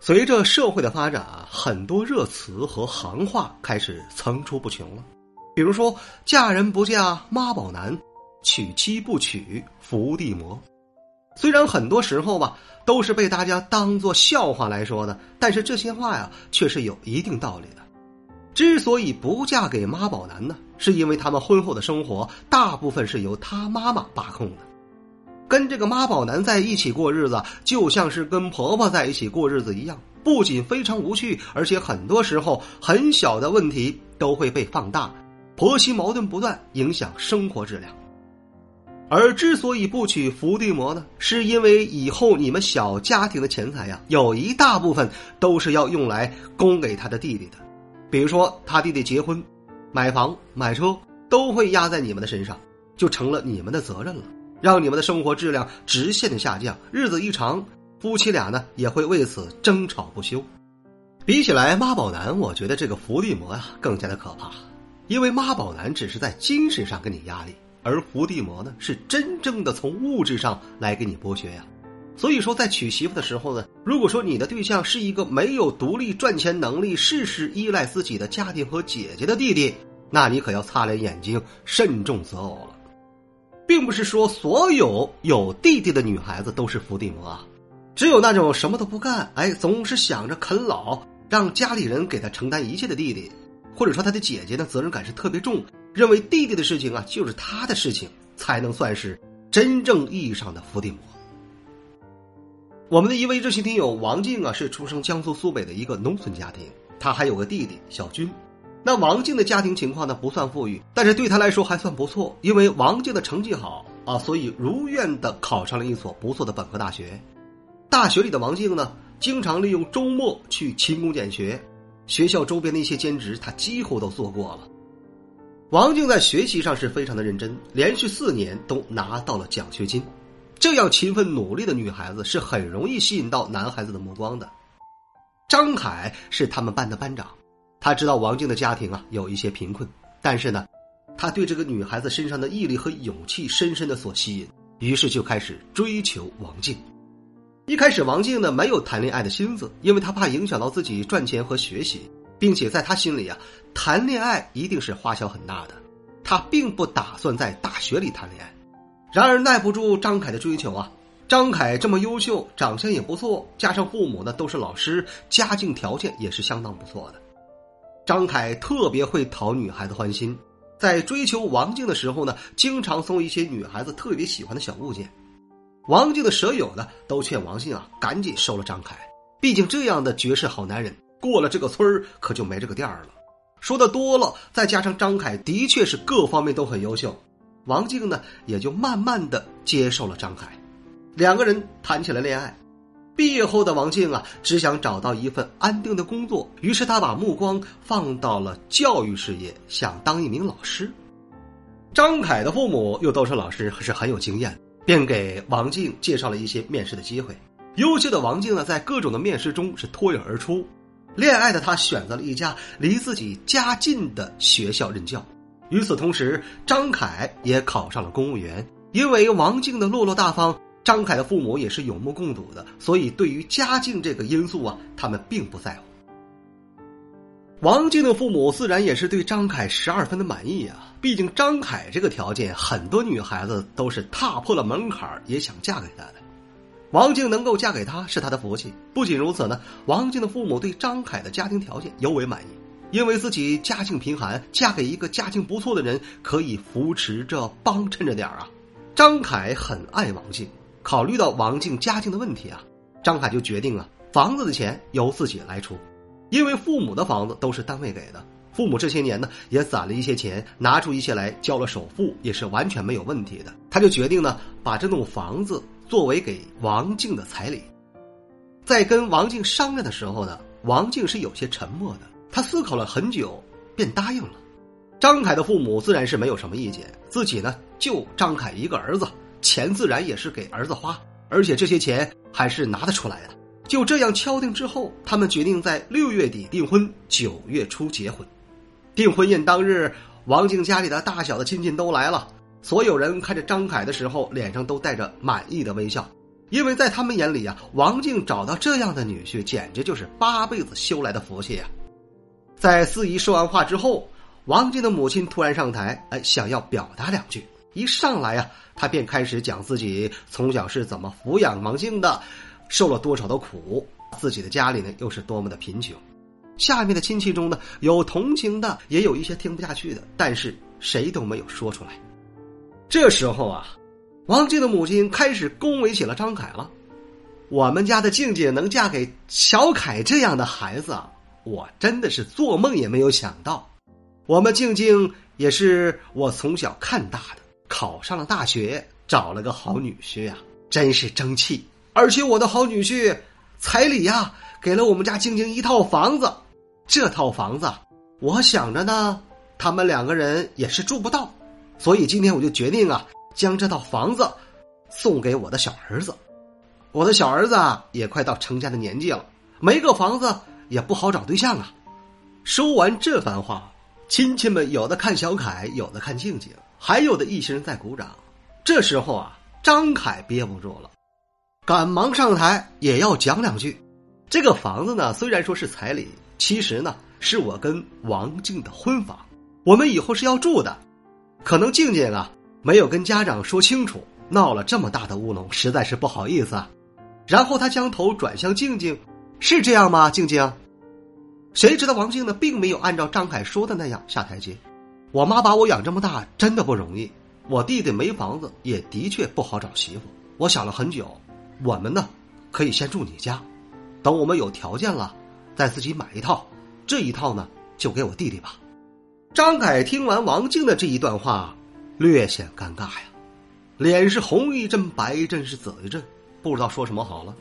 随着社会的发展啊，很多热词和行话开始层出不穷了。比如说“嫁人不嫁妈宝男”，“娶妻不娶伏地魔”。虽然很多时候吧，都是被大家当做笑话来说的，但是这些话呀，却是有一定道理的。之所以不嫁给妈宝男呢，是因为他们婚后的生活大部分是由他妈妈把控的。跟这个妈宝男在一起过日子，就像是跟婆婆在一起过日子一样，不仅非常无趣，而且很多时候很小的问题都会被放大，婆媳矛盾不断，影响生活质量。而之所以不娶伏地魔呢，是因为以后你们小家庭的钱财呀，有一大部分都是要用来供给他的弟弟的。比如说，他弟弟结婚、买房、买车，都会压在你们的身上，就成了你们的责任了，让你们的生活质量直线的下降。日子一长，夫妻俩呢也会为此争吵不休。比起来妈宝男，我觉得这个伏地魔呀更加的可怕，因为妈宝男只是在精神上给你压力，而伏地魔呢是真正的从物质上来给你剥削呀。所以说，在娶媳妇的时候呢，如果说你的对象是一个没有独立赚钱能力、事事依赖自己的家庭和姐姐的弟弟，那你可要擦亮眼睛，慎重择偶。并不是说所有有弟弟的女孩子都是伏地魔啊，只有那种什么都不干，哎，总是想着啃老，让家里人给他承担一切的弟弟，或者说他的姐姐呢，责任感是特别重，认为弟弟的事情啊就是他的事情，才能算是真正意义上的伏地魔。我们的一位热心听友王静啊，是出生江苏苏北的一个农村家庭，他还有个弟弟小军。那王静的家庭情况呢，不算富裕，但是对他来说还算不错，因为王静的成绩好啊，所以如愿的考上了一所不错的本科大学。大学里的王静呢，经常利用周末去勤工俭学，学校周边的一些兼职，他几乎都做过了。王静在学习上是非常的认真，连续四年都拿到了奖学金。这样勤奋努力的女孩子是很容易吸引到男孩子的目光的。张凯是他们班的班长，他知道王静的家庭啊有一些贫困，但是呢，他对这个女孩子身上的毅力和勇气深深的所吸引，于是就开始追求王静。一开始，王静呢没有谈恋爱的心思，因为他怕影响到自己赚钱和学习，并且在他心里啊，谈恋爱一定是花销很大的，他并不打算在大学里谈恋爱。然而耐不住张凯的追求啊！张凯这么优秀，长相也不错，加上父母呢都是老师，家境条件也是相当不错的。张凯特别会讨女孩子欢心，在追求王静的时候呢，经常送一些女孩子特别喜欢的小物件。王静的舍友呢都劝王静啊赶紧收了张凯，毕竟这样的绝世好男人过了这个村可就没这个店了。说的多了，再加上张凯的确是各方面都很优秀。王静呢，也就慢慢的接受了张凯，两个人谈起了恋爱。毕业后的王静啊，只想找到一份安定的工作，于是他把目光放到了教育事业，想当一名老师。张凯的父母又都是老师，是很有经验，便给王静介绍了一些面试的机会。优秀的王静呢，在各种的面试中是脱颖而出。恋爱的他选择了一家离自己家近的学校任教。与此同时，张凯也考上了公务员。因为王静的落落大方，张凯的父母也是有目共睹的，所以对于家境这个因素啊，他们并不在乎。王静的父母自然也是对张凯十二分的满意啊，毕竟张凯这个条件，很多女孩子都是踏破了门槛也想嫁给他的。王静能够嫁给他是他的福气。不仅如此呢，王静的父母对张凯的家庭条件尤为满意。因为自己家境贫寒，嫁给一个家境不错的人，可以扶持着、帮衬着点啊。张凯很爱王静，考虑到王静家境的问题啊，张凯就决定啊，房子的钱由自己来出。因为父母的房子都是单位给的，父母这些年呢也攒了一些钱，拿出一些来交了首付，也是完全没有问题的。他就决定呢，把这栋房子作为给王静的彩礼。在跟王静商量的时候呢，王静是有些沉默的。他思考了很久，便答应了。张凯的父母自然是没有什么意见，自己呢就张凯一个儿子，钱自然也是给儿子花，而且这些钱还是拿得出来的。就这样敲定之后，他们决定在六月底订婚，九月初结婚。订婚宴当日，王静家里的大小的亲戚都来了，所有人看着张凯的时候，脸上都带着满意的微笑，因为在他们眼里啊，王静找到这样的女婿，简直就是八辈子修来的福气呀。在司仪说完话之后。王静的母亲突然上台，哎，想要表达两句。一上来呀，他便开始讲自己从小是怎么抚养王静的，受了多少的苦，自己的家里呢又是多么的贫穷。下面的亲戚中呢，有同情的，也有一些听不下去的，但是谁都没有说出来。这时候啊，王静的母亲开始恭维起了张凯了。我们家的静静能嫁给小凯这样的孩子啊，我真的是做梦也没有想到。我们静静也是我从小看大的，考上了大学，找了个好女婿呀，真是争气。而且我的好女婿彩礼呀，给了我们家静静一套房子。这套房子，我想着呢，他们两个人也是住不到，所以今天我就决定啊，将这套房子送给我的小儿子。我的小儿子也快到成家的年纪了，没个房子也不好找对象啊。说完这番话。亲戚们有的看小凯，有的看静静，还有的一些人在鼓掌。这时候啊，张凯憋不住了，赶忙上台也要讲两句。这个房子呢，虽然说是彩礼，其实呢是我跟王静的婚房，我们以后是要住的。可能静静啊没有跟家长说清楚，闹了这么大的乌龙，实在是不好意思啊。然后他将头转向静静，是这样吗？静静。谁知道王静呢，并没有按照张凯说的那样下台阶。我妈把我养这么大，真的不容易。我弟弟没房子，也的确不好找媳妇。我想了很久，我们呢，可以先住你家，等我们有条件了，再自己买一套。这一套呢，就给我弟弟吧。张凯听完王静的这一段话，略显尴尬呀，脸是红一阵白一阵是紫一阵，不知道说什么好了。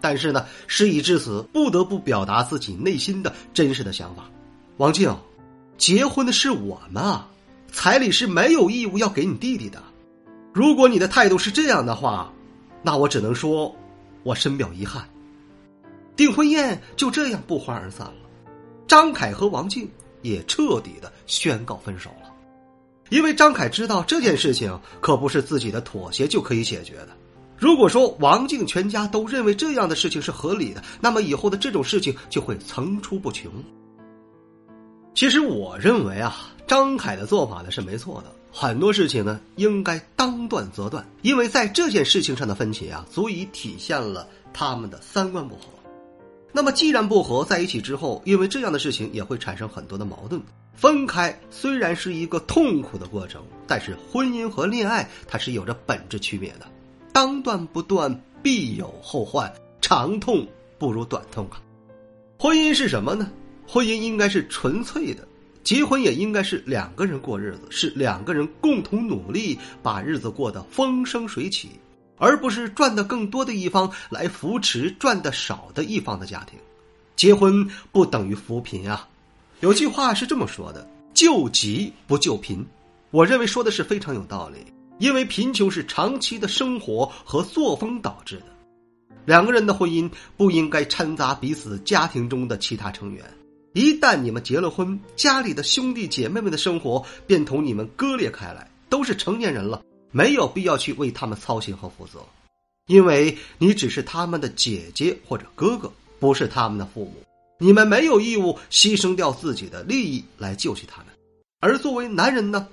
但是呢，事已至此，不得不表达自己内心的真实的想法。王静，结婚的是我们啊，彩礼是没有义务要给你弟弟的。如果你的态度是这样的话，那我只能说，我深表遗憾。订婚宴就这样不欢而散了。张凯和王静也彻底的宣告分手了，因为张凯知道这件事情可不是自己的妥协就可以解决的。如果说王静全家都认为这样的事情是合理的，那么以后的这种事情就会层出不穷。其实我认为啊，张凯的做法呢是没错的，很多事情呢应该当断则断，因为在这件事情上的分歧啊，足以体现了他们的三观不合。那么既然不合，在一起之后，因为这样的事情也会产生很多的矛盾。分开虽然是一个痛苦的过程，但是婚姻和恋爱它是有着本质区别的。当断不断，必有后患。长痛不如短痛啊！婚姻是什么呢？婚姻应该是纯粹的，结婚也应该是两个人过日子，是两个人共同努力，把日子过得风生水起，而不是赚的更多的一方来扶持赚的少的一方的家庭。结婚不等于扶贫啊！有句话是这么说的：“救急不救贫。”我认为说的是非常有道理。因为贫穷是长期的生活和作风导致的，两个人的婚姻不应该掺杂彼此家庭中的其他成员。一旦你们结了婚，家里的兄弟姐妹们的生活便同你们割裂开来。都是成年人了，没有必要去为他们操心和负责，因为你只是他们的姐姐或者哥哥，不是他们的父母。你们没有义务牺牲掉自己的利益来救济他们。而作为男人呢？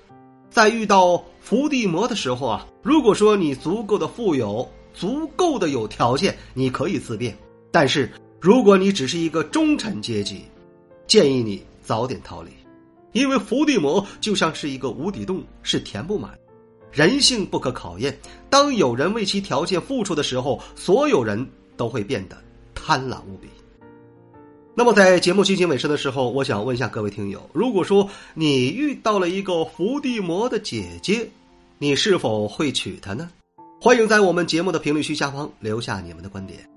在遇到伏地魔的时候啊，如果说你足够的富有，足够的有条件，你可以自辩；但是如果你只是一个中产阶级，建议你早点逃离，因为伏地魔就像是一个无底洞，是填不满。人性不可考验，当有人为其条件付出的时候，所有人都会变得贪婪无比。那么，在节目进行尾声的时候，我想问一下各位听友：如果说你遇到了一个伏地魔的姐姐，你是否会娶她呢？欢迎在我们节目的评论区下方留下你们的观点。